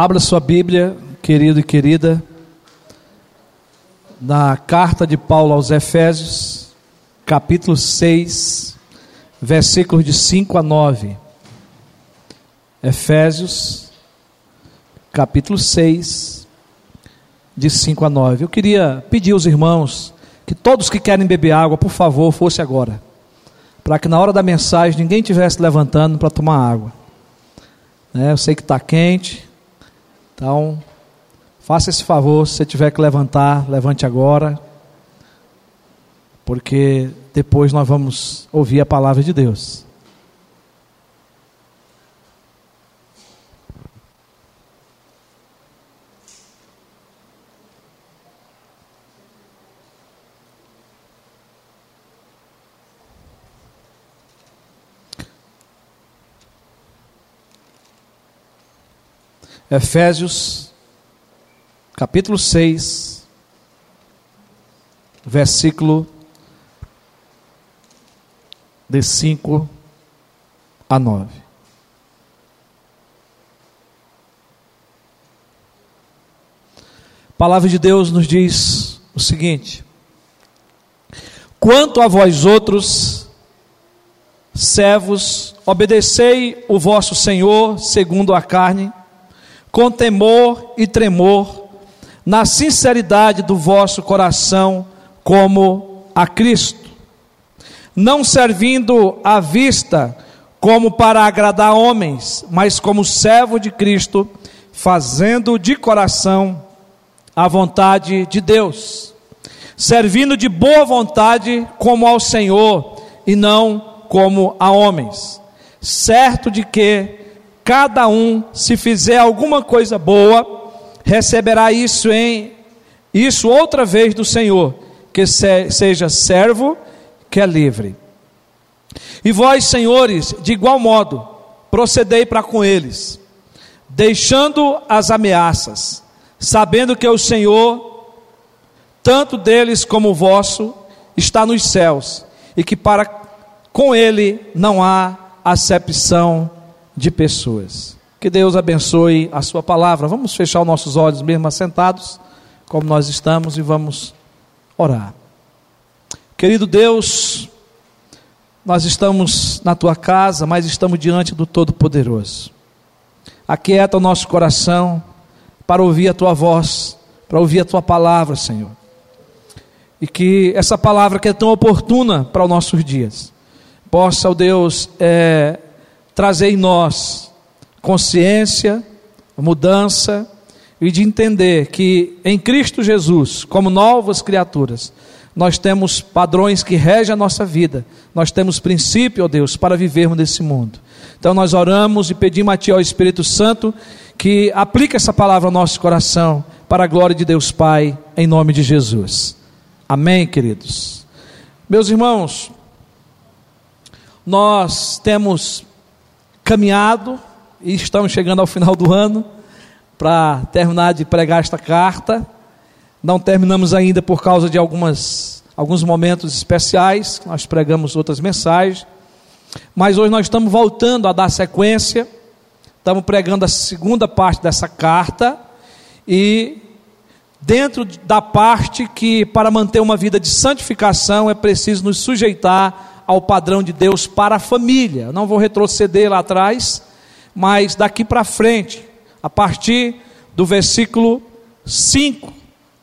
Abra sua Bíblia, querido e querida, na carta de Paulo aos Efésios, capítulo 6, versículos de 5 a 9. Efésios, capítulo 6, de 5 a 9. Eu queria pedir aos irmãos que todos que querem beber água, por favor, fosse agora. Para que na hora da mensagem ninguém estivesse levantando para tomar água. É, eu sei que está quente, então faça esse favor, se você tiver que levantar, levante agora, porque depois nós vamos ouvir a palavra de Deus. Efésios, capítulo 6, versículo de 5 a 9. A palavra de Deus nos diz o seguinte: Quanto a vós outros, servos, obedecei o vosso Senhor segundo a carne, com temor e tremor, na sinceridade do vosso coração, como a Cristo, não servindo à vista como para agradar homens, mas como servo de Cristo, fazendo de coração a vontade de Deus, servindo de boa vontade como ao Senhor e não como a homens, certo de que cada um, se fizer alguma coisa boa, receberá isso em isso outra vez do Senhor, que se, seja servo, que é livre. E vós, senhores, de igual modo, procedei para com eles, deixando as ameaças, sabendo que o Senhor, tanto deles como o vosso, está nos céus, e que para com ele não há acepção de pessoas. Que Deus abençoe a Sua palavra. Vamos fechar os nossos olhos mesmo assentados, como nós estamos, e vamos orar. Querido Deus, nós estamos na Tua casa, mas estamos diante do Todo-Poderoso. Aquieta o nosso coração para ouvir a Tua voz, para ouvir a Tua palavra, Senhor. E que essa palavra que é tão oportuna para os nossos dias, possa, ó Deus, é, trazer em nós consciência, mudança e de entender que em Cristo Jesus, como novas criaturas, nós temos padrões que regem a nossa vida, nós temos princípio, ó Deus, para vivermos nesse mundo. Então nós oramos e pedimos a Ti, ó Espírito Santo, que aplique essa palavra ao nosso coração, para a glória de Deus Pai, em nome de Jesus. Amém, queridos. Meus irmãos, nós temos caminhado e estamos chegando ao final do ano para terminar de pregar esta carta. Não terminamos ainda por causa de algumas, alguns momentos especiais, nós pregamos outras mensagens. Mas hoje nós estamos voltando a dar sequência, estamos pregando a segunda parte dessa carta e dentro da parte que para manter uma vida de santificação é preciso nos sujeitar ao padrão de Deus para a família. não vou retroceder lá atrás, mas daqui para frente, a partir do versículo 5,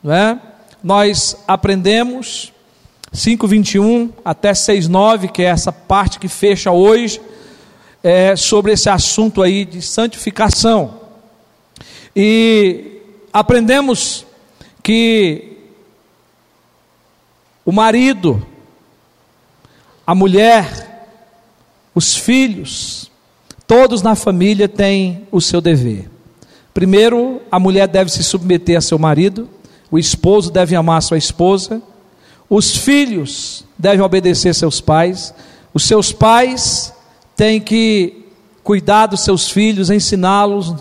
né, nós aprendemos 5:21 até 6:9, que é essa parte que fecha hoje, é, sobre esse assunto aí de santificação. E aprendemos que o marido a mulher, os filhos, todos na família têm o seu dever. Primeiro, a mulher deve se submeter a seu marido, o esposo deve amar sua esposa, os filhos devem obedecer seus pais, os seus pais têm que cuidar dos seus filhos, ensiná-los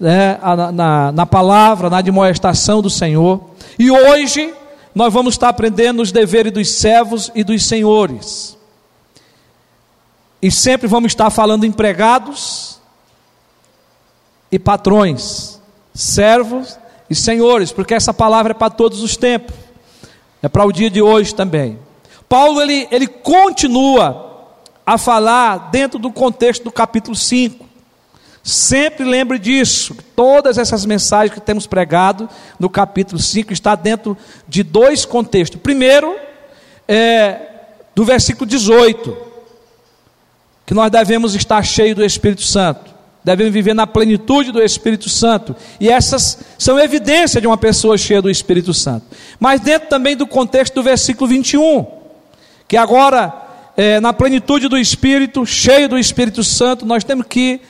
né, na, na, palavra, na admoestação do Senhor. E hoje nós vamos estar aprendendo os deveres dos servos e dos senhores. E sempre vamos estar falando empregados e patrões. servos e senhores, porque essa palavra é para todos os tempos, é para o dia de hoje também. Paulo ele, ele continua a falar dentro do contexto do capítulo 5. Sempre lembre disso. Todas essas mensagens que temos pregado no capítulo 5 está dentro de dois contextos. Primeiro, é do versículo 18, que nós devemos estar cheios do Espírito Santo. Devemos viver na plenitude do Espírito Santo. E essas são evidência de uma pessoa cheia do Espírito Santo. Mas dentro também do contexto do versículo 21, que agora, é, na plenitude do Espírito, cheio do Espírito Santo, nós temos que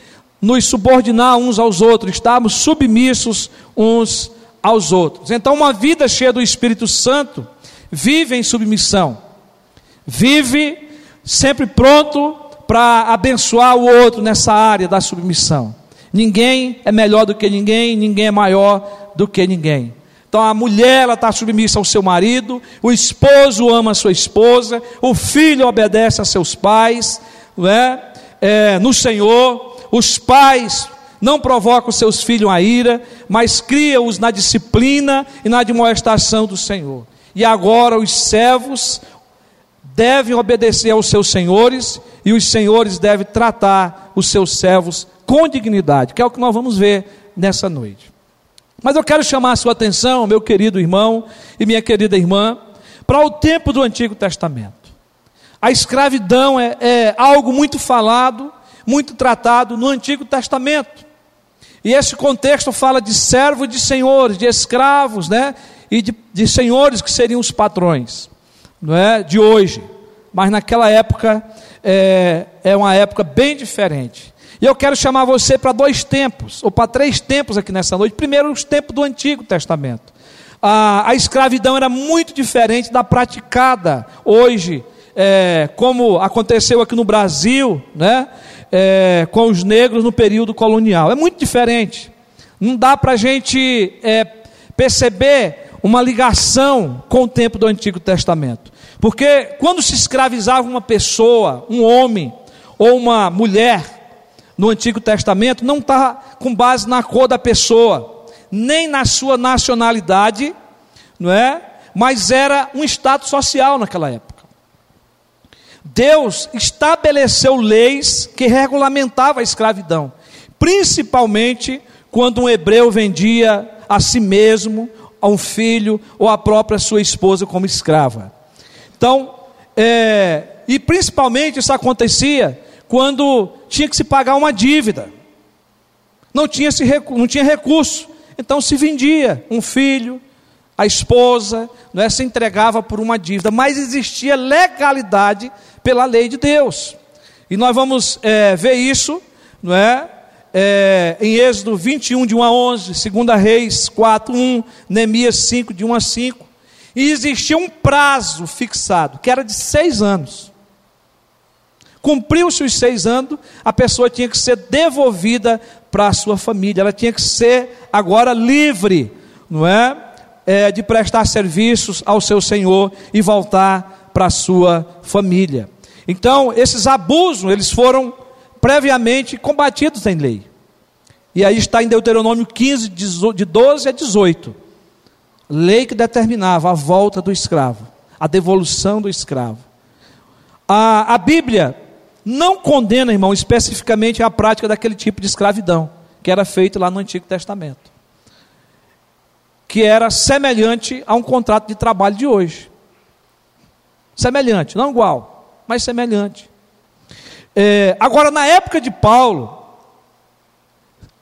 nos subordinar uns aos outros, estarmos submissos uns aos outros. Então, uma vida cheia do Espírito Santo vive em submissão, vive sempre pronto para abençoar o outro nessa área da submissão. Ninguém é melhor do que ninguém, ninguém é maior do que ninguém. Então a mulher está submissa ao seu marido, o esposo ama a sua esposa, o filho obedece a seus pais, não é? No Senhor. Os pais não provocam seus filhos a ira, mas criam-os na disciplina e na admoestação do Senhor. E agora os servos devem obedecer aos seus senhores e os senhores devem tratar os seus servos com dignidade, que é o que nós vamos ver nessa noite. Mas eu quero chamar a sua atenção, meu querido irmão e minha querida irmã, para o tempo do Antigo Testamento. A escravidão é, é algo muito falado, muito tratado no Antigo Testamento. E esse contexto fala de servos de senhores, de escravos, né? E de, de senhores que seriam os patrões, não é? De hoje. Mas naquela época é, é uma época bem diferente. E eu quero chamar você para dois tempos, ou para três tempos aqui nessa noite. Primeiro, os tempos do Antigo Testamento. A, a escravidão era muito diferente da praticada hoje, é, como aconteceu aqui no Brasil, né? é, com os negros no período colonial. É muito diferente. Não dá para a gente é, perceber uma ligação com o tempo do Antigo Testamento. Porque quando se escravizava uma pessoa, um homem ou uma mulher no Antigo Testamento, não está com base na cor da pessoa, nem na sua nacionalidade, não é? Mas era um status social naquela época. Deus estabeleceu leis que regulamentavam a escravidão, principalmente quando um hebreu vendia a si mesmo, a um filho ou a própria sua esposa como escrava. Então, é, e principalmente isso acontecia quando tinha que se pagar uma dívida, não tinha, se, não tinha recurso, então se vendia um filho, a esposa, não é, se entregava por uma dívida, mas existia legalidade pela lei de Deus. E nós vamos é, ver isso, não é? é? Em Êxodo 21, de 1 a 11, 2 Reis 4, 1, Neemias 5, de 1 a 5. E existia um prazo fixado, que era de seis anos. Cumpriu-se os seis anos, a pessoa tinha que ser devolvida para a sua família, ela tinha que ser agora livre, não é? é de prestar serviços ao seu Senhor e voltar para a sua família. Então, esses abusos, eles foram previamente combatidos em lei. E aí está em Deuteronômio 15, de 12 a 18. Lei que determinava a volta do escravo, a devolução do escravo. A, a Bíblia não condena, irmão, especificamente a prática daquele tipo de escravidão, que era feito lá no Antigo Testamento. Que era semelhante a um contrato de trabalho de hoje. Semelhante, não igual, mas semelhante. É, agora, na época de Paulo,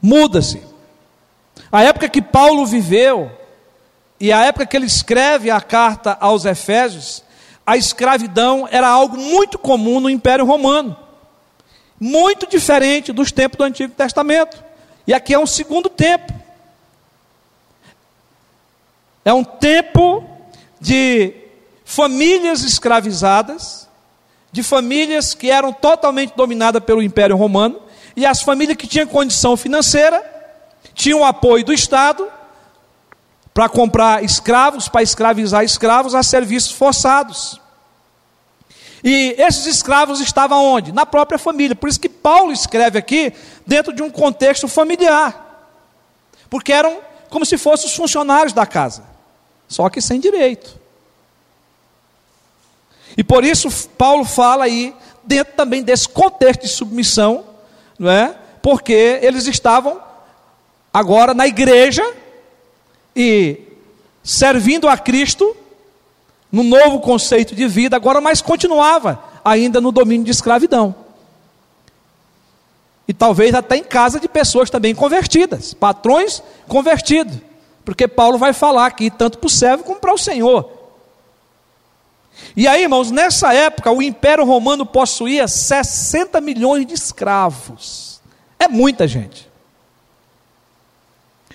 muda-se. A época que Paulo viveu, e a época que ele escreve a carta aos Efésios, a escravidão era algo muito comum no Império Romano, muito diferente dos tempos do Antigo Testamento. E aqui é um segundo tempo. É um tempo de famílias escravizadas, de famílias que eram totalmente dominadas pelo Império Romano, e as famílias que tinham condição financeira, tinham apoio do Estado para comprar escravos, para escravizar escravos a serviços forçados. E esses escravos estavam onde? Na própria família. Por isso que Paulo escreve aqui dentro de um contexto familiar. porque eram como se fossem os funcionários da casa, só que sem direito. E por isso Paulo fala aí, dentro também desse contexto de submissão, não é? Porque eles estavam agora na igreja e servindo a Cristo no novo conceito de vida, agora mas continuava ainda no domínio de escravidão. E talvez até em casa de pessoas também convertidas, patrões convertidos. Porque Paulo vai falar aqui, tanto para o servo como para o Senhor. E aí, irmãos, nessa época o Império Romano possuía 60 milhões de escravos. É muita gente.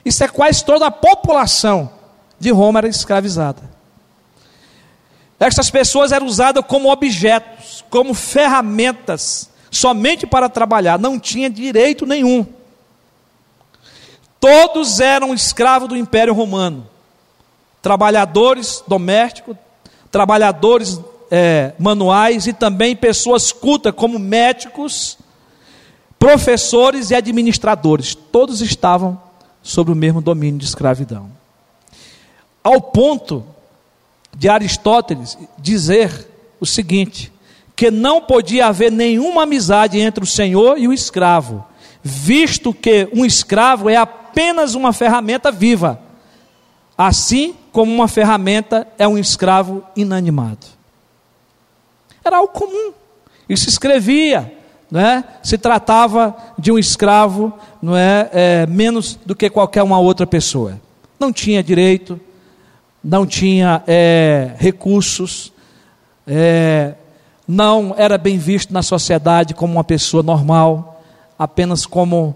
Isso é quase toda a população de Roma era escravizada. Estas pessoas eram usadas como objetos, como ferramentas, somente para trabalhar, não tinha direito nenhum. Todos eram escravos do Império Romano, trabalhadores domésticos, trabalhadores é, manuais e também pessoas cultas, como médicos, professores e administradores. Todos estavam sob o mesmo domínio de escravidão. Ao ponto de Aristóteles dizer o seguinte: que não podia haver nenhuma amizade entre o senhor e o escravo, visto que um escravo é apenas uma ferramenta viva, assim como uma ferramenta é um escravo inanimado. Era algo comum. Isso escrevia, não é? Se tratava de um escravo, não é, é menos do que qualquer uma outra pessoa. Não tinha direito, não tinha é, recursos, é, não era bem visto na sociedade como uma pessoa normal, apenas como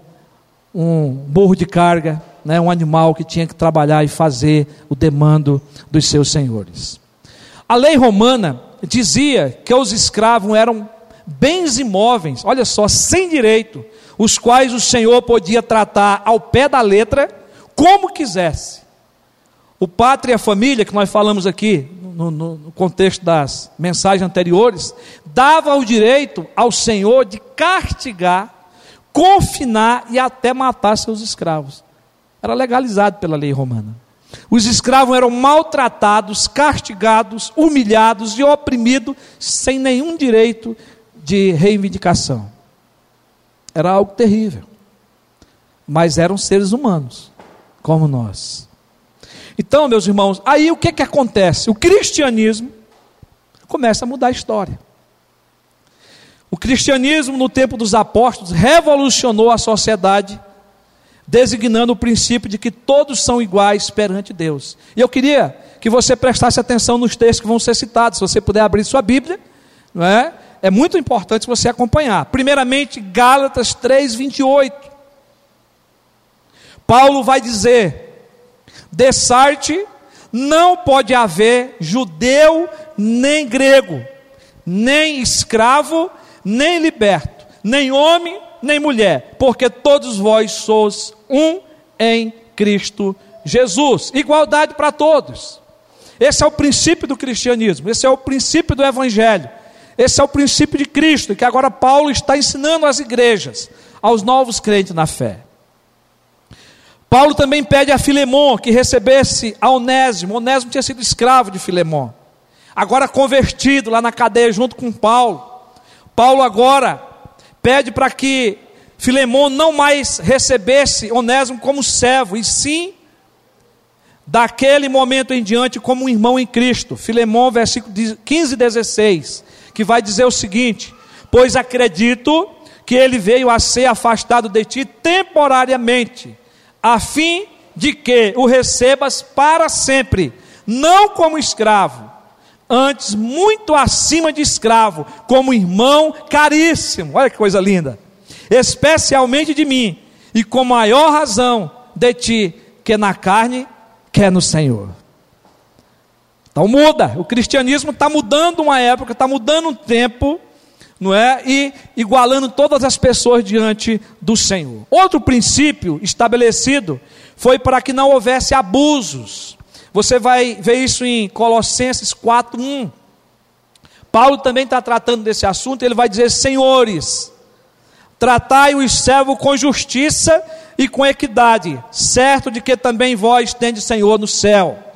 um burro de carga, né, um animal que tinha que trabalhar e fazer o demando dos seus senhores. A lei romana dizia que os escravos eram bens imóveis, olha só, sem direito, os quais o senhor podia tratar ao pé da letra como quisesse. O pátria e a família, que nós falamos aqui no, no, no, contexto das mensagens anteriores, dava o direito ao Senhor de castigar, confinar e até matar seus escravos. Era legalizado pela lei romana. Os escravos eram maltratados, castigados, humilhados e oprimidos, sem nenhum direito de reivindicação. Era algo terrível. Mas eram seres humanos, como nós. Então, meus irmãos, aí o que, que acontece? O cristianismo começa a mudar a história. O cristianismo, no tempo dos apóstolos, revolucionou a sociedade, designando o princípio de que todos são iguais perante Deus. E eu queria que você prestasse atenção nos textos que vão ser citados, se você puder abrir sua Bíblia, não é? É muito importante você acompanhar. Primeiramente, Gálatas 3, 28. Paulo vai dizer: Dessarte, não pode haver judeu nem grego, nem escravo, nem liberto, nem homem, nem mulher, porque todos vós sois um em Cristo Jesus. Igualdade para todos. Esse é o princípio do cristianismo, esse é o princípio do evangelho. Esse é o princípio de Cristo, que agora Paulo está ensinando às igrejas, aos novos crentes na fé. Paulo também pede a Filemon que recebesse a Onésimo. Onésimo tinha sido escravo de Filemon. Agora convertido lá na cadeia junto com Paulo. Paulo agora pede para que Filemon não mais recebesse Onésimo como servo, e sim daquele momento em diante como um irmão em Cristo. Filemon, versículo 15 e 16, que vai dizer o seguinte: Pois acredito que ele veio a ser afastado de ti temporariamente a fim de que o recebas para sempre, não como escravo, antes muito acima de escravo, como irmão caríssimo. Olha que coisa linda! Especialmente de mim, e com maior razão de ti, que na carne, quer no Senhor. Então muda, o cristianismo está mudando uma época, está mudando um tempo, não é? E igualando todas as pessoas diante do Senhor. Outro princípio estabelecido foi para que não houvesse abusos. Você vai ver isso em Colossenses 4:1. Paulo também está tratando desse assunto, ele vai dizer: Senhores, tratai os servos com justiça e com equidade, certo de que também vós tendes Senhor no céu.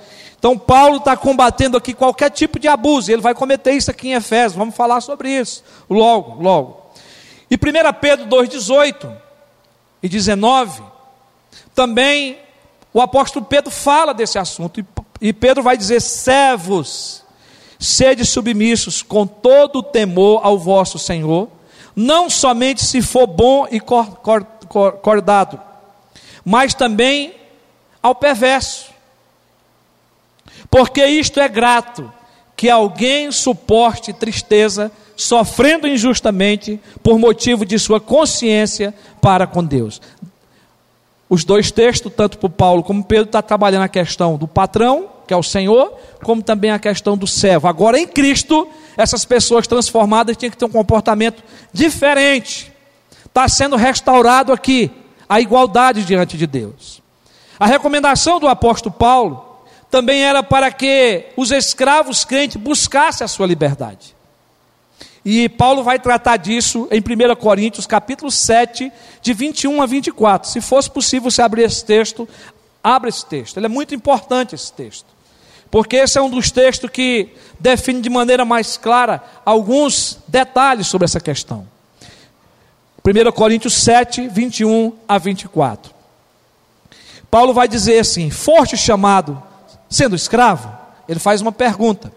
Então, Paulo está combatendo aqui qualquer tipo de abuso, ele vai cometer isso aqui em Efésios, vamos falar sobre isso logo, logo. E 1 Pedro 2,18 e 19, também o apóstolo Pedro fala desse assunto, e Pedro vai dizer: servos, sede submissos com todo o temor ao vosso Senhor, não somente se for bom e cordado, mas também ao perverso porque isto é grato, que alguém suporte tristeza, sofrendo injustamente, por motivo de sua consciência para com Deus. Os dois textos, tanto para Paulo como Pedro, está trabalhando a questão do patrão, que é o Senhor, como também a questão do servo. Agora, em Cristo, essas pessoas transformadas tinham que ter um comportamento diferente. Está sendo restaurado aqui a igualdade diante de Deus. A recomendação do apóstolo Paulo também era para que os escravos crentes buscassem a sua liberdade. E Paulo vai tratar disso em 1 Coríntios, capítulo 7, de 21 a 24. Se fosse possível você abrir esse texto, abra esse texto. Ele é muito importante esse texto. Porque esse é um dos textos que define de maneira mais clara alguns detalhes sobre essa questão. 1 Coríntios 7, 21 a 24. Paulo vai dizer assim: Forte chamado sendo escravo, ele faz uma pergunta.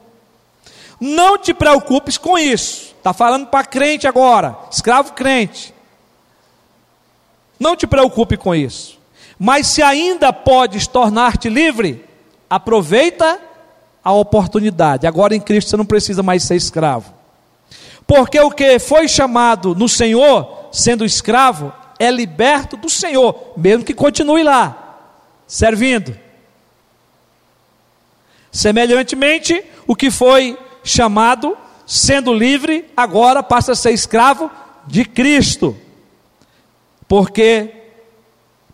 Não te preocupes com isso. Está falando para crente agora, escravo crente. Não te preocupe com isso. Mas se ainda podes tornar-te livre, aproveita a oportunidade. Agora em Cristo você não precisa mais ser escravo. Porque o que foi chamado no Senhor, sendo escravo, é liberto do Senhor, mesmo que continue lá, servindo. Semelhantemente, o que foi chamado, sendo livre, agora passa a ser escravo de Cristo. Porque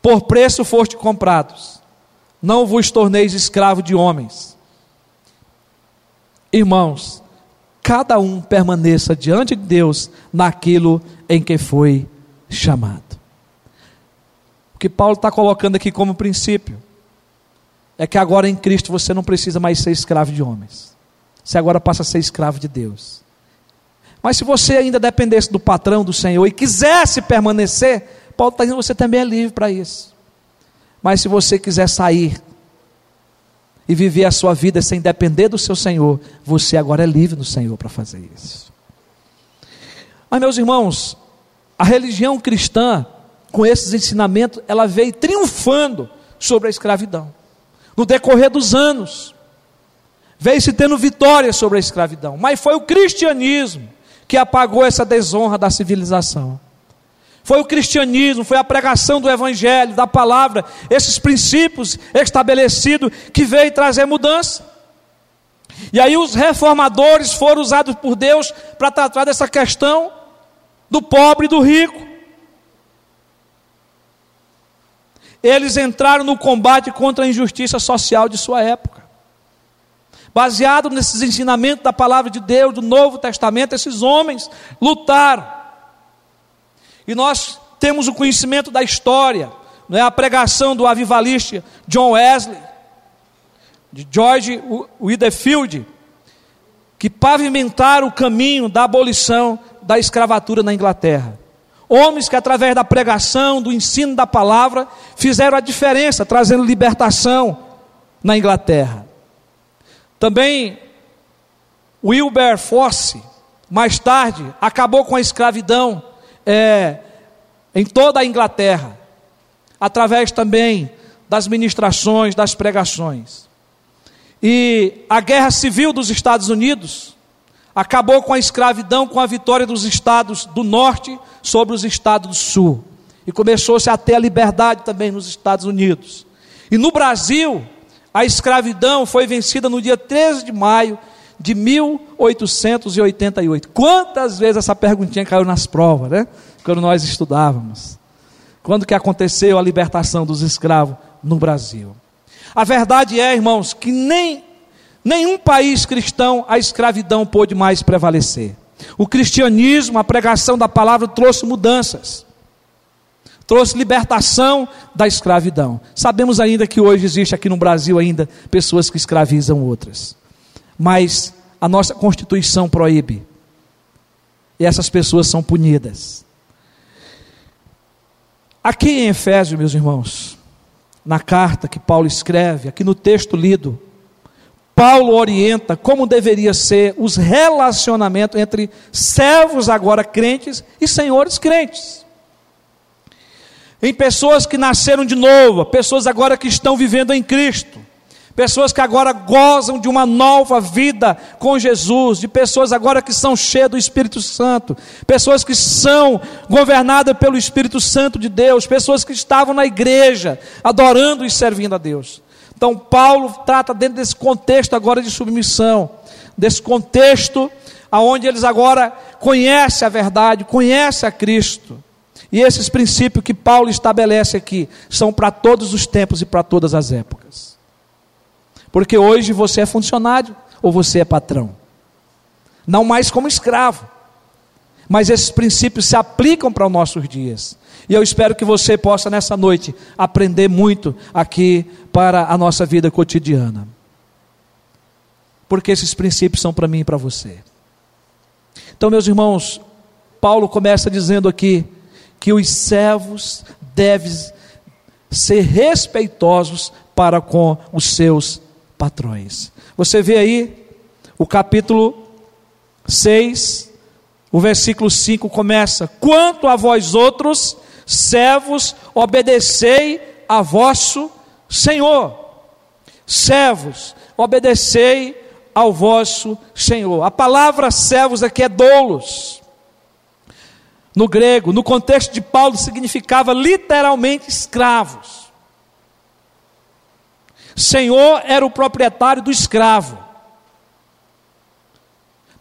por preço foste comprados. Não vos torneis escravo de homens. Irmãos, cada um permaneça diante de Deus naquilo em que foi chamado. O que Paulo está colocando aqui como princípio é que agora em Cristo você não precisa mais ser escravo de homens. Você agora passa a ser escravo de Deus. Mas se você ainda dependesse do patrão, do Senhor, e quisesse permanecer, Paulo está dizendo você também é livre para isso. Mas se você quiser sair e viver a sua vida sem depender do seu Senhor, você agora é livre do Senhor para fazer isso. Mas, meus irmãos, a religião cristã, com esses ensinamentos, ela veio triunfando sobre a escravidão no decorrer dos anos. Veio-se tendo vitória sobre a escravidão, mas foi o cristianismo que apagou essa desonra da civilização. Foi o cristianismo, foi a pregação do evangelho, da palavra, esses princípios estabelecidos que veio trazer mudança. E aí os reformadores foram usados por Deus para tratar dessa questão do pobre e do rico. Eles entraram no combate contra a injustiça social de sua época. Baseado nesses ensinamentos da palavra de Deus, do Novo Testamento, esses homens lutaram. E nós temos o conhecimento da história, não é a pregação do avivalista John Wesley, de George Whitefield, que pavimentaram o caminho da abolição da escravatura na Inglaterra. Homens que, através da pregação, do ensino da palavra, fizeram a diferença, trazendo libertação na Inglaterra. Também Wilberforce, mais tarde, acabou com a escravidão é, em toda a Inglaterra, através também das ministrações, das pregações. E a guerra civil dos Estados Unidos acabou com a escravidão com a vitória dos estados do norte sobre os estados do sul. E começou-se a ter a liberdade também nos Estados Unidos. E no Brasil, a escravidão foi vencida no dia 13 de maio de 1888. Quantas vezes essa perguntinha caiu nas provas, né? Quando nós estudávamos. Quando que aconteceu a libertação dos escravos no Brasil? A verdade é, irmãos, que nem nenhum país cristão a escravidão pôde mais prevalecer. O cristianismo, a pregação da palavra trouxe mudanças. trouxe libertação da escravidão. Sabemos ainda que hoje existe aqui no Brasil ainda pessoas que escravizam outras. Mas a nossa Constituição proíbe. E essas pessoas são punidas. Aqui em Efésios, meus irmãos, na carta que Paulo escreve, aqui no texto lido, Paulo orienta como deveria ser os relacionamentos entre servos agora crentes e senhores crentes. Em pessoas que nasceram de novo, pessoas agora que estão vivendo em Cristo. Pessoas que agora gozam de uma nova vida com Jesus, de pessoas agora que são cheias do Espírito Santo, pessoas que são governadas pelo Espírito Santo de Deus, pessoas que estavam na igreja, adorando e servindo a Deus. Então, Paulo trata dentro desse contexto agora de submissão, desse contexto aonde eles agora conhecem a verdade, conhecem a Cristo. E esses princípios que Paulo estabelece aqui são para todos os tempos e para todas as épocas. Porque hoje você é funcionário ou você é patrão. Não mais como escravo. Mas esses princípios se aplicam para os nossos dias. E eu espero que você possa nessa noite aprender muito aqui para a nossa vida cotidiana. Porque esses princípios são para mim e para você. Então, meus irmãos, Paulo começa dizendo aqui que os servos devem ser respeitosos para com os seus patrões. Você vê aí o capítulo 6, o versículo 5 começa: Quanto a vós outros, servos, obedecei a vosso Senhor. Servos, obedecei ao vosso Senhor. A palavra servos aqui é doulos. No grego, no contexto de Paulo, significava literalmente escravos. Senhor era o proprietário do escravo.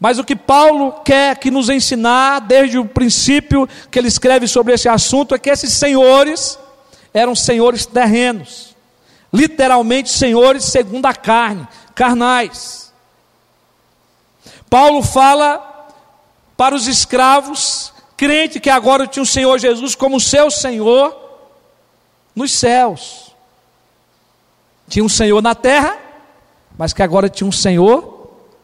Mas o que Paulo quer que nos ensinar, desde o princípio que ele escreve sobre esse assunto, é que esses senhores eram senhores terrenos, literalmente senhores segundo a carne, carnais. Paulo fala para os escravos, crente que agora tinha o Senhor Jesus como seu Senhor nos céus. Tinha um Senhor na terra, mas que agora tinha um Senhor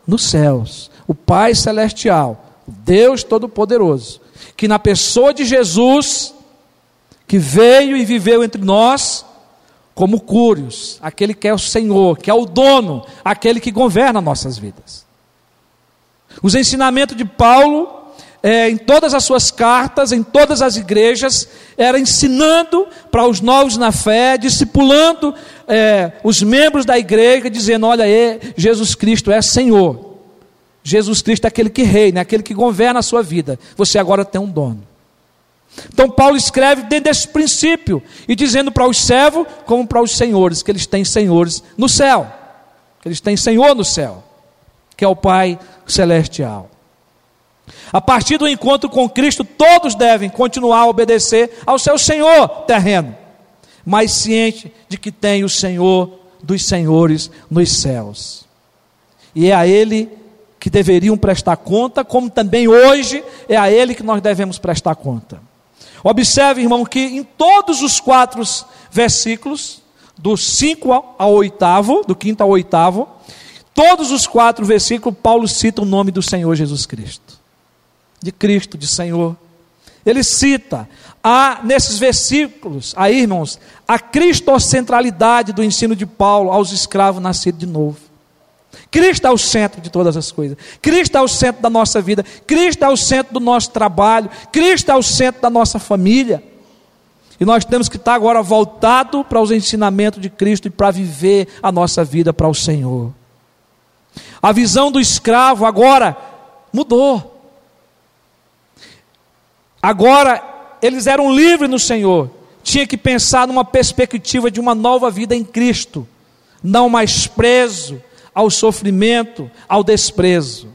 nos céus. O Pai Celestial, Deus Todo-Poderoso, que na pessoa de Jesus, que veio e viveu entre nós, como Cúrios, aquele que é o Senhor, que é o dono, aquele que governa nossas vidas. Os ensinamentos de Paulo é, em todas as suas cartas, em todas as igrejas, era ensinando para os novos na fé, discipulando é, os membros da igreja, dizendo: olha aí, Jesus Cristo é Senhor. Jesus Cristo é aquele que reina, é aquele que governa a sua vida. Você agora tem um dono. Então Paulo escreve dentro desse princípio e dizendo para os servos como para os senhores que eles têm senhores no céu, que eles têm Senhor no céu, que é o Pai celestial. A partir do encontro com Cristo, todos devem continuar a obedecer ao seu Senhor terreno, mas ciente de que tem o Senhor dos senhores nos céus. E é a Ele que deveriam prestar conta, como também hoje é a Ele que nós devemos prestar conta. Observe, irmão, que em todos os quatro versículos, do 5 ao oitavo, do quinto ao oitavo, todos os quatro versículos, Paulo cita o nome do Senhor Jesus Cristo de Cristo, de Senhor. Ele cita há nesses versículos, aí irmãos, a cristocentralidade do ensino de Paulo aos escravos nascidos de novo. Cristo é o centro de todas as coisas. Cristo é o centro da nossa vida. Cristo é o centro do nosso trabalho. Cristo é o centro da nossa família. E nós temos que estar agora voltado para os ensinamentos de Cristo e para viver a nossa vida para o Senhor. A visão do escravo agora mudou. Agora, eles eram livres no Senhor. Tinha que pensar numa perspectiva de uma nova vida em Cristo, não mais preso ao sofrimento, ao desprezo.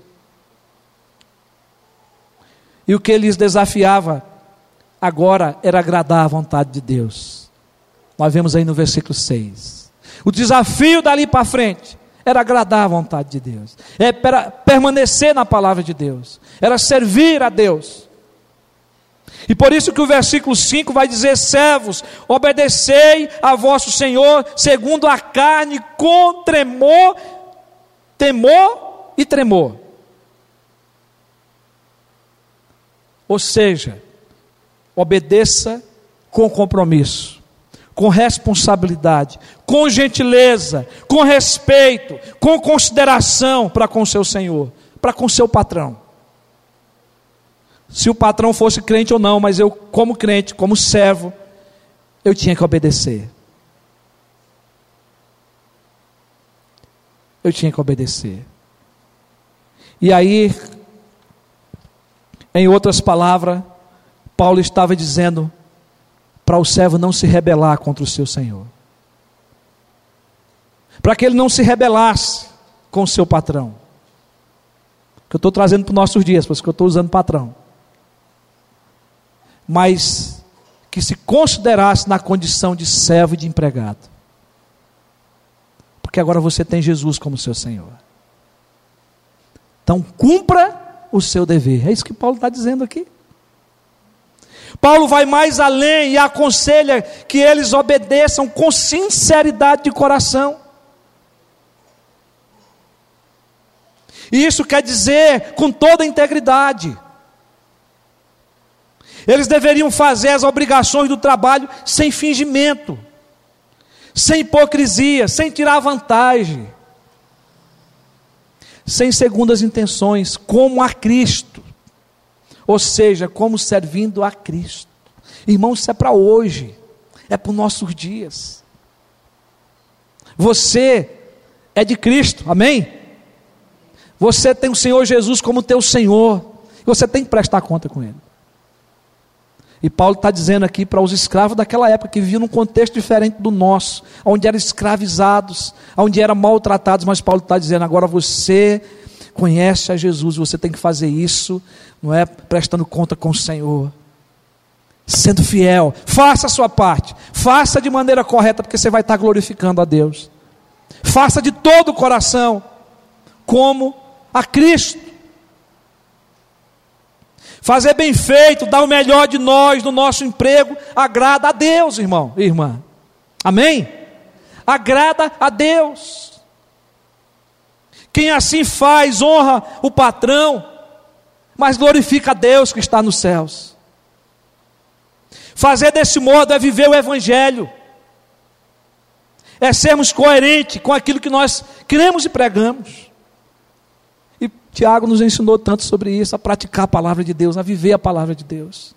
E o que lhes desafiava agora era agradar à vontade de Deus. Nós vemos aí no versículo 6. O desafio dali para frente era agradar à vontade de Deus, era permanecer na palavra de Deus, era servir a Deus. E por isso que o versículo 5 vai dizer: servos, obedecei a vosso Senhor segundo a carne, com tremor, temor e tremor. Ou seja, obedeça com compromisso, com responsabilidade, com gentileza, com respeito, com consideração para com seu Senhor, para com seu patrão. Se o patrão fosse crente ou não, mas eu, como crente, como servo, eu tinha que obedecer. Eu tinha que obedecer. E aí, em outras palavras, Paulo estava dizendo para o servo não se rebelar contra o seu senhor. Para que ele não se rebelasse com o seu patrão. Que eu estou trazendo para os nossos dias, por isso que eu estou usando patrão. Mas que se considerasse na condição de servo e de empregado. Porque agora você tem Jesus como seu Senhor. Então cumpra o seu dever. É isso que Paulo está dizendo aqui. Paulo vai mais além e aconselha que eles obedeçam com sinceridade de coração. E isso quer dizer com toda integridade. Eles deveriam fazer as obrigações do trabalho sem fingimento, sem hipocrisia, sem tirar vantagem sem segundas intenções, como a Cristo, ou seja, como servindo a Cristo. Irmãos, isso é para hoje, é para os nossos dias. Você é de Cristo, amém? Você tem o Senhor Jesus como teu Senhor, você tem que prestar conta com Ele. E Paulo está dizendo aqui para os escravos daquela época que viviam num contexto diferente do nosso, onde eram escravizados, onde eram maltratados, mas Paulo está dizendo: agora você conhece a Jesus, você tem que fazer isso, não é prestando conta com o Senhor, sendo fiel, faça a sua parte, faça de maneira correta, porque você vai estar glorificando a Deus, faça de todo o coração, como a Cristo. Fazer bem feito, dar o melhor de nós no nosso emprego, agrada a Deus, irmão e irmã. Amém? Agrada a Deus. Quem assim faz, honra o patrão, mas glorifica a Deus que está nos céus. Fazer desse modo é viver o Evangelho, é sermos coerentes com aquilo que nós cremos e pregamos. Tiago nos ensinou tanto sobre isso, a praticar a palavra de Deus, a viver a palavra de Deus.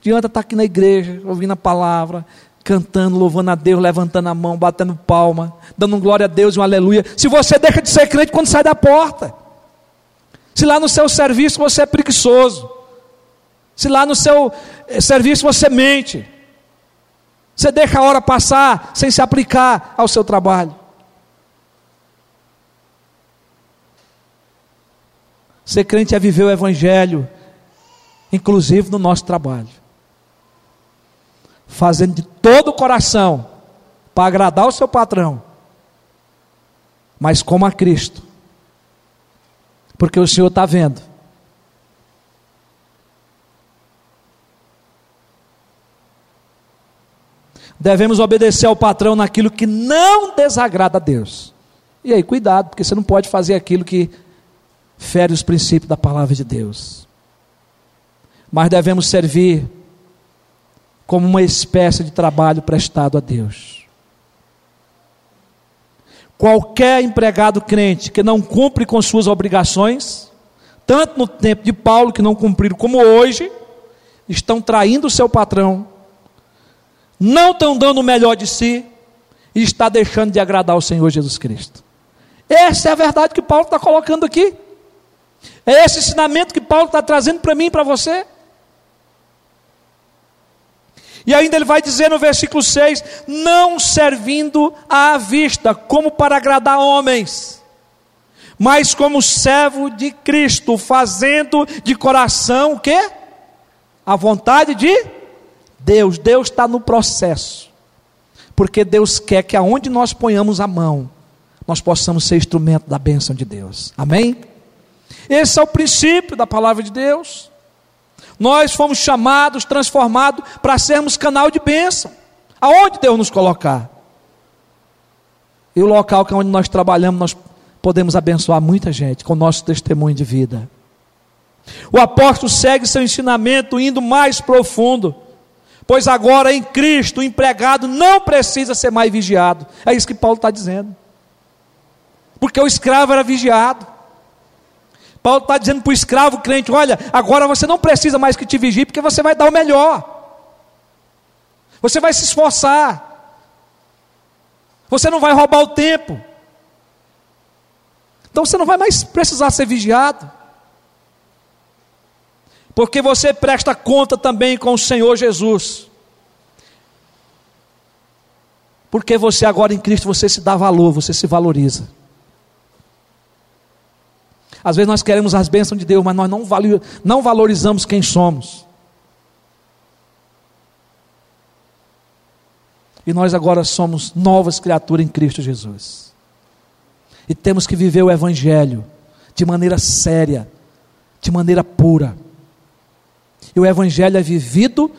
Adianta estar aqui na igreja, ouvindo a palavra, cantando, louvando a Deus, levantando a mão, batendo palma, dando glória a Deus um aleluia. Se você deixa de ser crente quando sai da porta, se lá no seu serviço você é preguiçoso, se lá no seu eh, serviço você mente, você deixa a hora passar sem se aplicar ao seu trabalho. Ser crente é viver o Evangelho, inclusive no nosso trabalho. Fazendo de todo o coração, para agradar o seu patrão, mas como a Cristo, porque o Senhor está vendo. Devemos obedecer ao patrão naquilo que não desagrada a Deus. E aí, cuidado, porque você não pode fazer aquilo que fere os princípios da palavra de Deus. Mas devemos servir como uma espécie de trabalho prestado a Deus. Qualquer empregado crente que não cumpre com suas obrigações, tanto no tempo de Paulo que não cumpriram, como hoje, estão traindo o seu patrão, não estão dando o melhor de si e está deixando de agradar o Senhor Jesus Cristo. Essa é a verdade que Paulo está colocando aqui. É esse ensinamento que Paulo está trazendo para mim e para você. E ainda ele vai dizer no versículo 6: Não servindo à vista, como para agradar homens, mas como servo de Cristo, fazendo de coração o quê? A vontade de Deus. Deus está no processo, porque Deus quer que aonde nós ponhamos a mão, nós possamos ser instrumento da bênção de Deus. Amém? Esse é o princípio da palavra de Deus. Nós fomos chamados, transformados para sermos canal de bênção. Aonde Deus nos colocar? E o local que é onde nós trabalhamos, nós podemos abençoar muita gente com o nosso testemunho de vida. O apóstolo segue seu ensinamento indo mais profundo, pois agora em Cristo o empregado não precisa ser mais vigiado. É isso que Paulo está dizendo. Porque o escravo era vigiado. Paulo está dizendo para o escravo crente: olha, agora você não precisa mais que te vigie, porque você vai dar o melhor. Você vai se esforçar. Você não vai roubar o tempo. Então você não vai mais precisar ser vigiado. Porque você presta conta também com o Senhor Jesus. Porque você agora em Cristo você se dá valor, você se valoriza. Às vezes nós queremos as bênçãos de Deus, mas nós não, não valorizamos quem somos. E nós agora somos novas criaturas em Cristo Jesus. E temos que viver o Evangelho de maneira séria, de maneira pura. E o Evangelho é vivido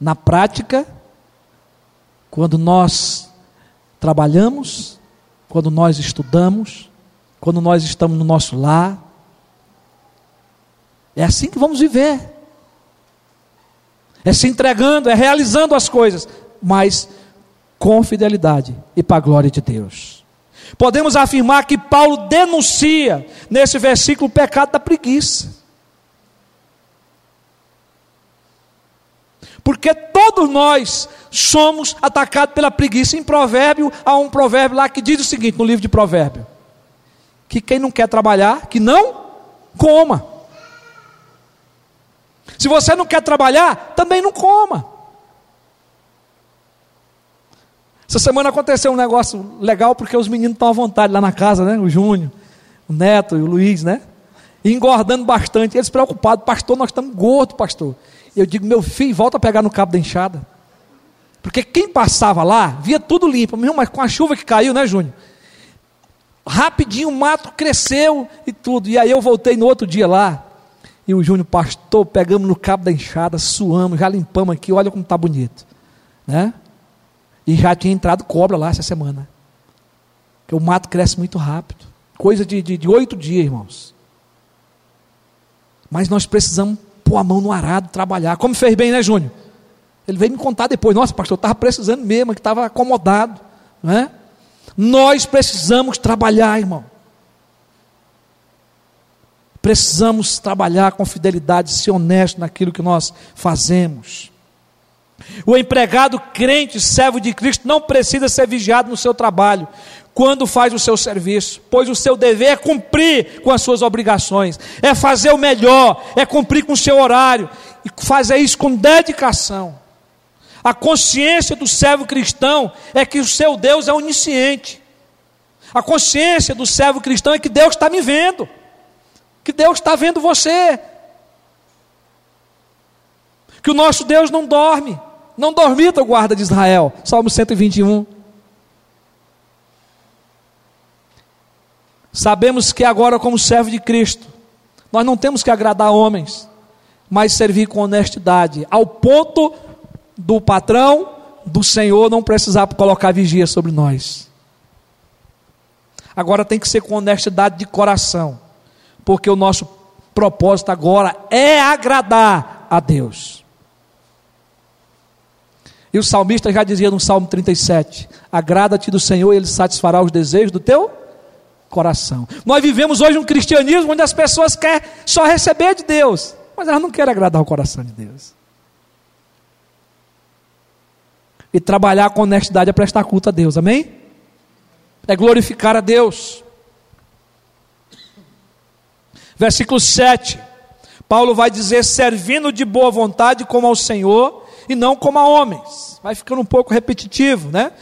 na prática, quando nós trabalhamos, quando nós estudamos, quando nós estamos no nosso lar. É assim que vamos viver. É se entregando, é realizando as coisas, mas com fidelidade e para a glória de Deus. Podemos afirmar que Paulo denuncia nesse versículo o pecado da preguiça. Porque todos nós somos atacados pela preguiça. Em provérbio, há um provérbio lá que diz o seguinte, no livro de provérbio. Que quem não quer trabalhar, que não coma. Se você não quer trabalhar, também não coma. Essa semana aconteceu um negócio legal porque os meninos estão à vontade lá na casa, né? O Júnior, o Neto e o Luiz, né? Engordando bastante. Eles preocupados, pastor, nós estamos gordos, pastor. Eu digo, meu filho, volta a pegar no cabo da enxada. Porque quem passava lá, via tudo limpo. Mesmo, mas com a chuva que caiu, né, Júnior? Rapidinho o mato cresceu e tudo. E aí eu voltei no outro dia lá. E o Júnior, pastor, pegamos no cabo da enxada, suamos, já limpamos aqui, olha como está bonito. Né? E já tinha entrado cobra lá essa semana. Porque o mato cresce muito rápido. Coisa de oito dias, irmãos. Mas nós precisamos pôr a mão no arado, trabalhar. Como fez bem, né, Júnior? Ele veio me contar depois. Nossa, pastor, eu estava precisando mesmo, que estava acomodado. Né? Nós precisamos trabalhar, irmão. Precisamos trabalhar com fidelidade, ser honesto naquilo que nós fazemos. O empregado crente, servo de Cristo, não precisa ser vigiado no seu trabalho, quando faz o seu serviço, pois o seu dever é cumprir com as suas obrigações, é fazer o melhor, é cumprir com o seu horário, e fazer isso com dedicação. A consciência do servo cristão é que o seu Deus é onisciente. A consciência do servo cristão é que Deus está me vendo, que Deus está vendo você, que o nosso Deus não dorme. Não dormita o guarda de Israel. Salmo 121. Sabemos que agora, como servo de Cristo, nós não temos que agradar homens, mas servir com honestidade, ao ponto do patrão, do Senhor, não precisar colocar vigia sobre nós. Agora tem que ser com honestidade de coração, porque o nosso propósito agora é agradar a Deus. E o salmista já dizia no Salmo 37: Agrada-te do Senhor e Ele satisfará os desejos do teu coração. Nós vivemos hoje um cristianismo onde as pessoas querem só receber de Deus, mas elas não querem agradar o coração de Deus. E trabalhar com honestidade é prestar culto a Deus, amém? É glorificar a Deus. Versículo 7. Paulo vai dizer: servindo de boa vontade como ao Senhor e não como a homens. Vai ficando um pouco repetitivo, né?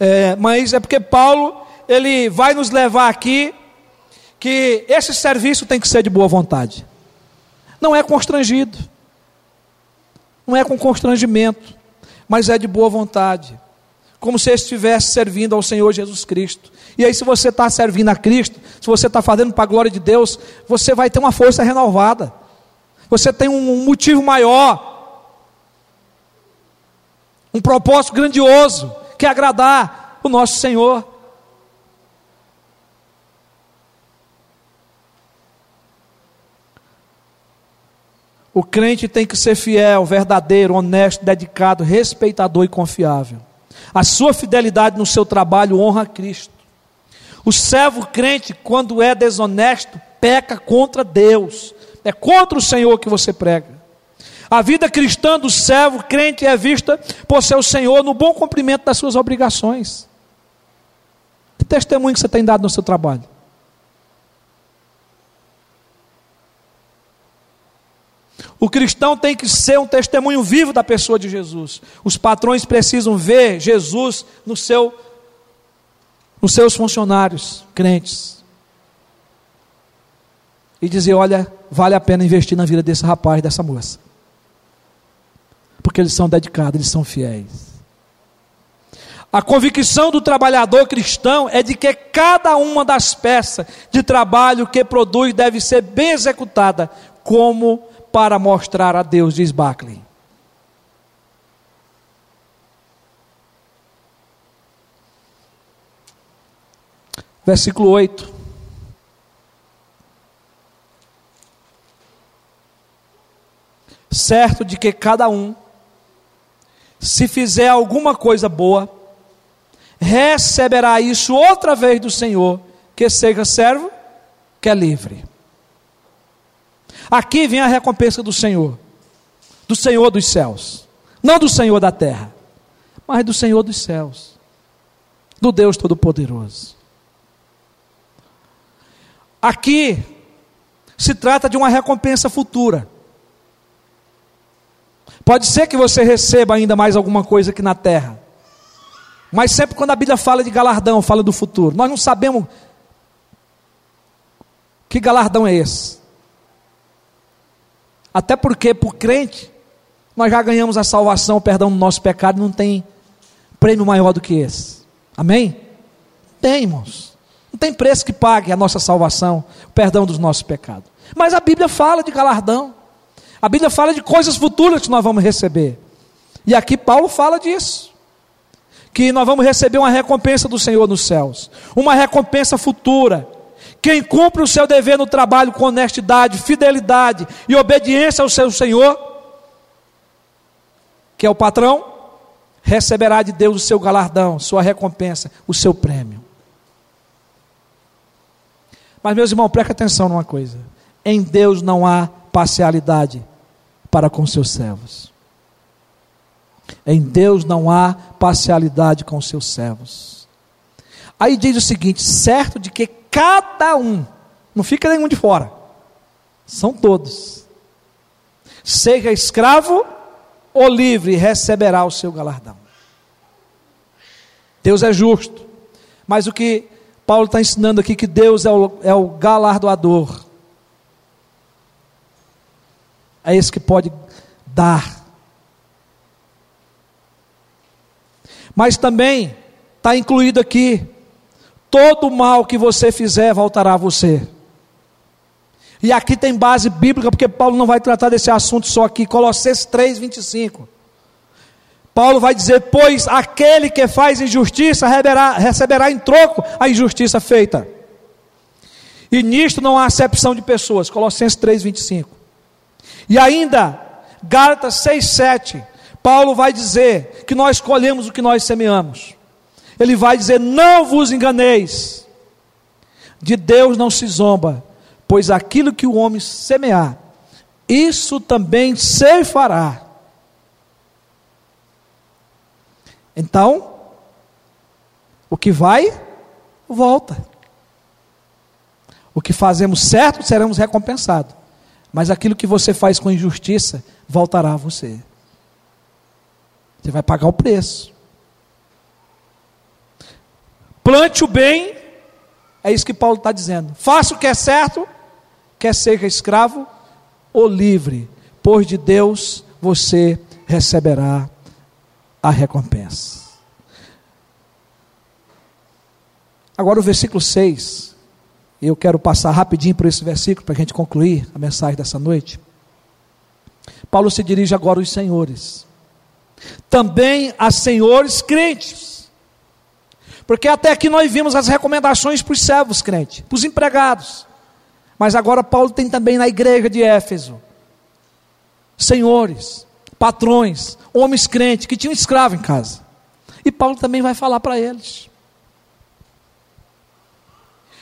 É, mas é porque Paulo ele vai nos levar aqui que esse serviço tem que ser de boa vontade. Não é constrangido, não é com constrangimento, mas é de boa vontade, como se estivesse servindo ao Senhor Jesus Cristo. E aí, se você está servindo a Cristo, se você está fazendo para a glória de Deus, você vai ter uma força renovada. Você tem um motivo maior, um propósito grandioso, que é agradar o nosso Senhor. O crente tem que ser fiel, verdadeiro, honesto, dedicado, respeitador e confiável. A sua fidelidade no seu trabalho honra a Cristo. O servo crente, quando é desonesto, peca contra Deus. É contra o Senhor que você prega. A vida cristã do servo crente é vista por seu Senhor no bom cumprimento das suas obrigações. Que testemunho que você tem dado no seu trabalho? O cristão tem que ser um testemunho vivo da pessoa de Jesus. Os patrões precisam ver Jesus no seu, nos seus funcionários crentes. E dizer: olha, vale a pena investir na vida desse rapaz, dessa moça. Porque eles são dedicados, eles são fiéis. A convicção do trabalhador cristão é de que cada uma das peças de trabalho que produz deve ser bem executada, como para mostrar a Deus, diz Backley. Versículo 8. Certo de que cada um, se fizer alguma coisa boa, receberá isso outra vez do Senhor, que seja servo, que é livre. Aqui vem a recompensa do Senhor, do Senhor dos céus, não do Senhor da terra, mas do Senhor dos céus, do Deus Todo-Poderoso. Aqui se trata de uma recompensa futura. Pode ser que você receba ainda mais alguma coisa aqui na terra. Mas sempre quando a Bíblia fala de galardão, fala do futuro. Nós não sabemos que galardão é esse. Até porque, por crente, nós já ganhamos a salvação, o perdão do nosso pecado, não tem prêmio maior do que esse. Amém? Tem, irmãos. Não tem preço que pague a nossa salvação, o perdão dos nossos pecados. Mas a Bíblia fala de galardão. A Bíblia fala de coisas futuras que nós vamos receber. E aqui Paulo fala disso. Que nós vamos receber uma recompensa do Senhor nos céus. Uma recompensa futura quem cumpre o seu dever no trabalho com honestidade, fidelidade e obediência ao seu Senhor, que é o patrão, receberá de Deus o seu galardão, sua recompensa, o seu prêmio. Mas, meus irmãos, preste atenção numa coisa: em Deus não há parcialidade para com seus servos. Em Deus não há parcialidade com seus servos. Aí diz o seguinte: certo de que cada um, não fica nenhum de fora, são todos. Seja escravo ou livre, receberá o seu galardão. Deus é justo, mas o que Paulo está ensinando aqui, que Deus é o, é o galardoador, é esse que pode dar. Mas também está incluído aqui todo mal que você fizer voltará a você. E aqui tem base bíblica, porque Paulo não vai tratar desse assunto só aqui. Colossenses 3, 25. Paulo vai dizer: Pois aquele que faz injustiça receberá, receberá em troco a injustiça feita. E nisto não há acepção de pessoas. Colossenses 3, 25. E ainda, Gálatas 6, 7. Paulo vai dizer que nós colhemos o que nós semeamos ele vai dizer: Não vos enganeis, de Deus não se zomba, pois aquilo que o homem semear, isso também se fará. Então, o que vai, volta. O que fazemos certo, seremos recompensados. Mas aquilo que você faz com injustiça, voltará a você. Você vai pagar o preço. Plante o bem, é isso que Paulo está dizendo. Faça o que é certo, quer seja escravo ou livre, pois de Deus você receberá a recompensa. Agora o versículo 6. Eu quero passar rapidinho por esse versículo para a gente concluir a mensagem dessa noite. Paulo se dirige agora aos senhores. Também a senhores crentes. Porque até aqui nós vimos as recomendações para os servos crentes, para os empregados. Mas agora Paulo tem também na igreja de Éfeso senhores, patrões, homens crentes que tinham escravo em casa. E Paulo também vai falar para eles.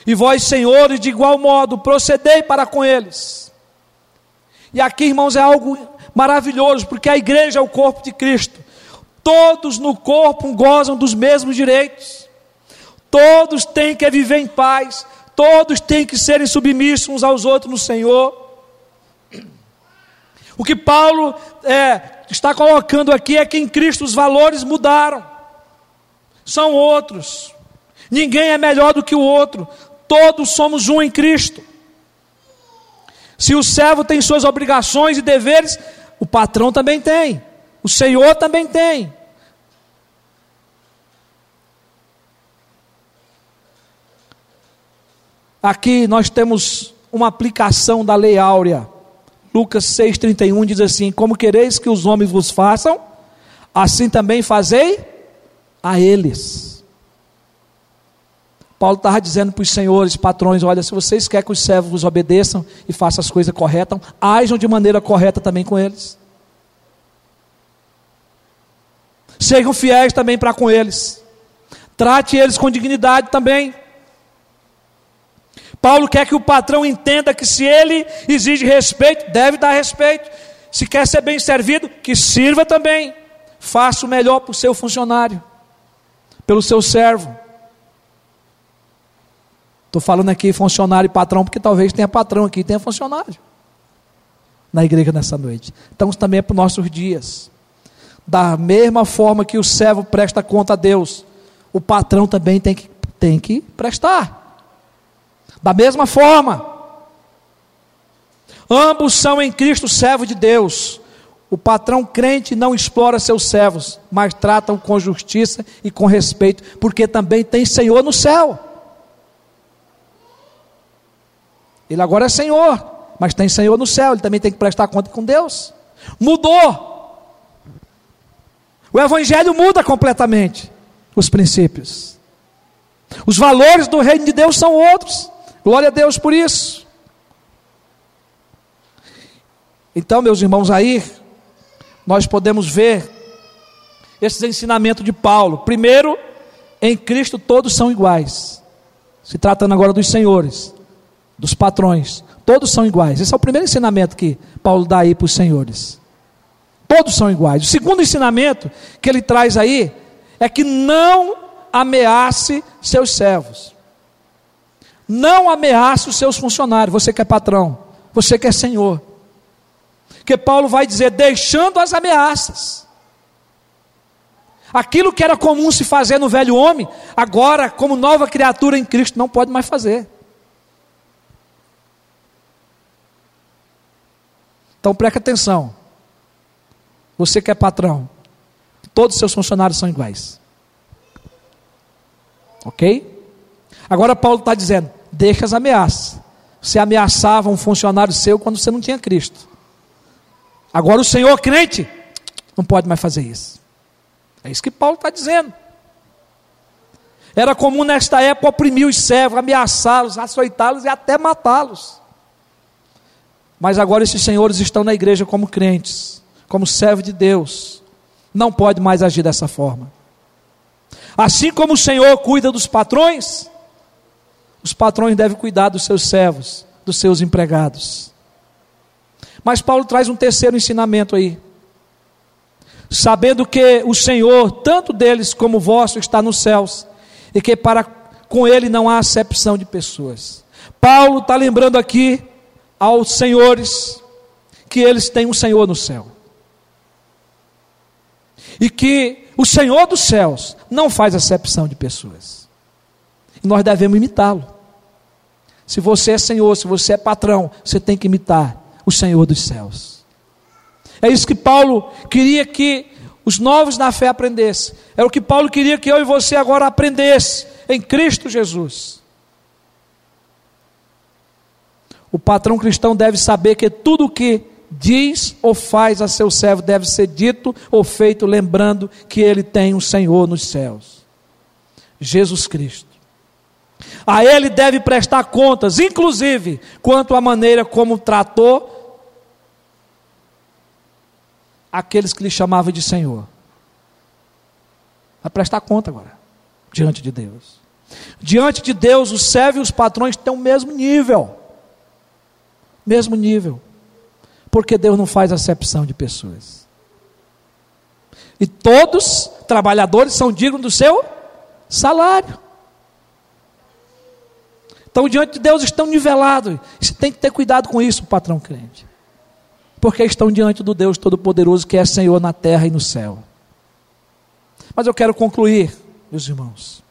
E vós, senhores, de igual modo, procedei para com eles. E aqui, irmãos, é algo maravilhoso, porque a igreja é o corpo de Cristo. Todos no corpo gozam dos mesmos direitos. Todos têm que viver em paz. Todos têm que serem submissos uns aos outros no Senhor. O que Paulo é, está colocando aqui é que em Cristo os valores mudaram. São outros. Ninguém é melhor do que o outro. Todos somos um em Cristo. Se o servo tem suas obrigações e deveres, o patrão também tem. O Senhor também tem. Aqui nós temos uma aplicação da lei áurea. Lucas 6,31 diz assim: Como quereis que os homens vos façam, assim também fazei a eles. Paulo estava dizendo para os senhores, patrões: olha, se vocês querem que os servos vos obedeçam e façam as coisas corretas, ajam de maneira correta também com eles. Sejam fiéis também para com eles. Trate eles com dignidade também. Paulo quer que o patrão entenda que se ele exige respeito, deve dar respeito. Se quer ser bem servido, que sirva também. Faça o melhor para o seu funcionário, pelo seu servo. Estou falando aqui funcionário e patrão, porque talvez tenha patrão aqui tenha funcionário na igreja nessa noite. Então também é para os nossos dias. Da mesma forma que o servo presta conta a Deus, o patrão também tem que, tem que prestar. Da mesma forma. Ambos são em Cristo servo de Deus. O patrão crente não explora seus servos, mas tratam com justiça e com respeito, porque também tem Senhor no céu. Ele agora é Senhor, mas tem Senhor no céu, ele também tem que prestar conta com Deus. Mudou. O Evangelho muda completamente os princípios. Os valores do reino de Deus são outros. Glória a Deus por isso. Então, meus irmãos, aí nós podemos ver esses ensinamentos de Paulo. Primeiro, em Cristo todos são iguais. Se tratando agora dos senhores dos patrões, todos são iguais. Esse é o primeiro ensinamento que Paulo dá aí para os senhores. Todos são iguais. O segundo ensinamento que ele traz aí é que não ameace seus servos. Não ameace os seus funcionários. Você que é patrão, você que é senhor. Que Paulo vai dizer, deixando as ameaças. Aquilo que era comum se fazer no velho homem, agora, como nova criatura em Cristo, não pode mais fazer. Então preste atenção. Você que é patrão, todos os seus funcionários são iguais. Ok? Agora Paulo está dizendo: deixa as ameaças. Você ameaçava um funcionário seu quando você não tinha Cristo. Agora o Senhor crente não pode mais fazer isso. É isso que Paulo está dizendo. Era comum nesta época oprimir os servos, ameaçá-los, açoitá-los e até matá-los. Mas agora esses senhores estão na igreja como crentes, como servos de Deus. Não pode mais agir dessa forma. Assim como o Senhor cuida dos patrões, os patrões devem cuidar dos seus servos, dos seus empregados. Mas Paulo traz um terceiro ensinamento aí. Sabendo que o Senhor, tanto deles como vosso, está nos céus, e que para com ele não há acepção de pessoas. Paulo está lembrando aqui aos senhores que eles têm um Senhor no céu. E que o Senhor dos céus não faz acepção de pessoas. Nós devemos imitá-lo. Se você é Senhor, se você é patrão, você tem que imitar o Senhor dos céus. É isso que Paulo queria que os novos na fé aprendessem. É o que Paulo queria que eu e você agora aprendesse em Cristo Jesus. O patrão cristão deve saber que tudo o que diz ou faz a seu servo deve ser dito ou feito lembrando que ele tem um Senhor nos céus. Jesus Cristo. A ele deve prestar contas, inclusive quanto à maneira como tratou aqueles que lhe chamavam de Senhor. Vai prestar conta agora, diante de Deus. Diante de Deus, os servos e os patrões têm o mesmo nível. Mesmo nível. Porque Deus não faz acepção de pessoas. E todos trabalhadores são dignos do seu salário. Então, diante de Deus estão nivelados. Você tem que ter cuidado com isso, patrão crente. Porque estão diante do Deus Todo-Poderoso, que é Senhor na terra e no céu. Mas eu quero concluir, meus irmãos,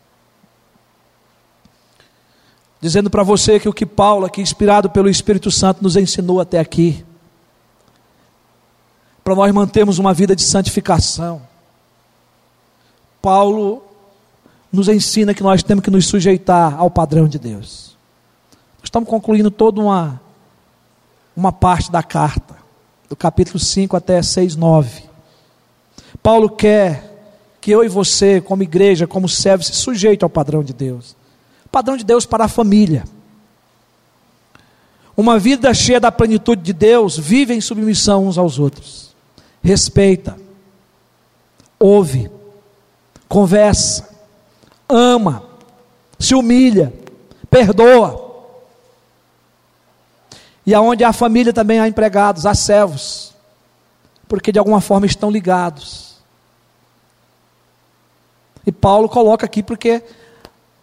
dizendo para você que o que Paulo, aqui inspirado pelo Espírito Santo, nos ensinou até aqui, para nós mantermos uma vida de santificação. Paulo nos ensina que nós temos que nos sujeitar ao padrão de Deus. Estamos concluindo toda uma, uma parte da carta, do capítulo 5 até 6, 9. Paulo quer que eu e você, como igreja, como servo, se sujeite ao padrão de Deus. Padrão de Deus para a família. Uma vida cheia da plenitude de Deus vive em submissão uns aos outros. Respeita, ouve, conversa, ama, se humilha, perdoa. E aonde há família também há empregados, há servos, porque de alguma forma estão ligados. E Paulo coloca aqui porque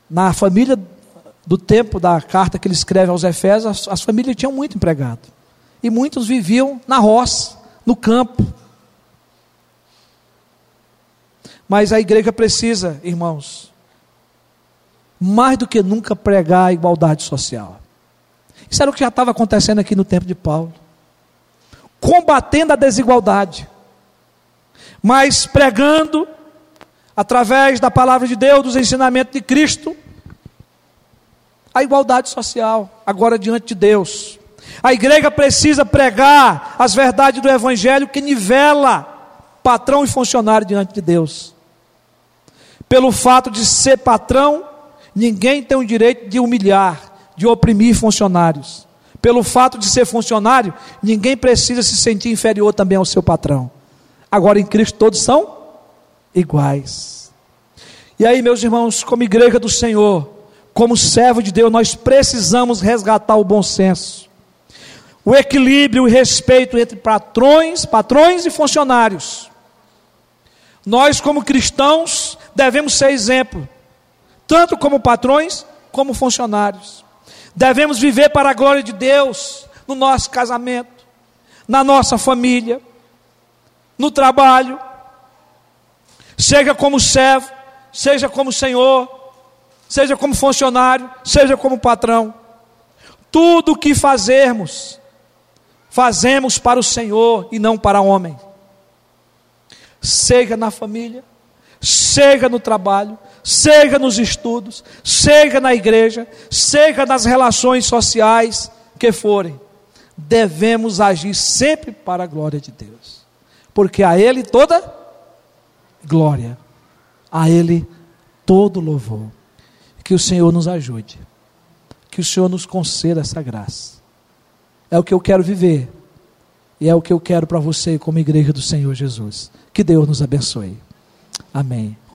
na família do tempo da carta que ele escreve aos Efésios, as, as famílias tinham muito empregado. E muitos viviam na roça, no campo. Mas a igreja precisa, irmãos, mais do que nunca pregar a igualdade social. Isso era o que já estava acontecendo aqui no tempo de Paulo. Combatendo a desigualdade, mas pregando, através da palavra de Deus, dos ensinamentos de Cristo, a igualdade social, agora diante de Deus. A igreja precisa pregar as verdades do Evangelho que nivela patrão e funcionário diante de Deus. Pelo fato de ser patrão, ninguém tem o direito de humilhar, de oprimir funcionários. Pelo fato de ser funcionário, ninguém precisa se sentir inferior também ao seu patrão. Agora em Cristo todos são iguais. E aí, meus irmãos, como igreja do Senhor, como servo de Deus, nós precisamos resgatar o bom senso. O equilíbrio e respeito entre patrões, patrões e funcionários. Nós, como cristãos, devemos ser exemplo, tanto como patrões como funcionários. Devemos viver para a glória de Deus no nosso casamento, na nossa família, no trabalho, seja como servo, seja como senhor, seja como funcionário, seja como patrão. Tudo o que fazermos, fazemos para o Senhor e não para homem. Seja na família, seja no trabalho, seja nos estudos, seja na igreja, seja nas relações sociais que forem, devemos agir sempre para a glória de Deus, porque a Ele toda glória, a Ele todo louvor. Que o Senhor nos ajude, que o Senhor nos conceda essa graça. É o que eu quero viver, e é o que eu quero para você, como igreja do Senhor Jesus. Que Deus nos abençoe. Amém.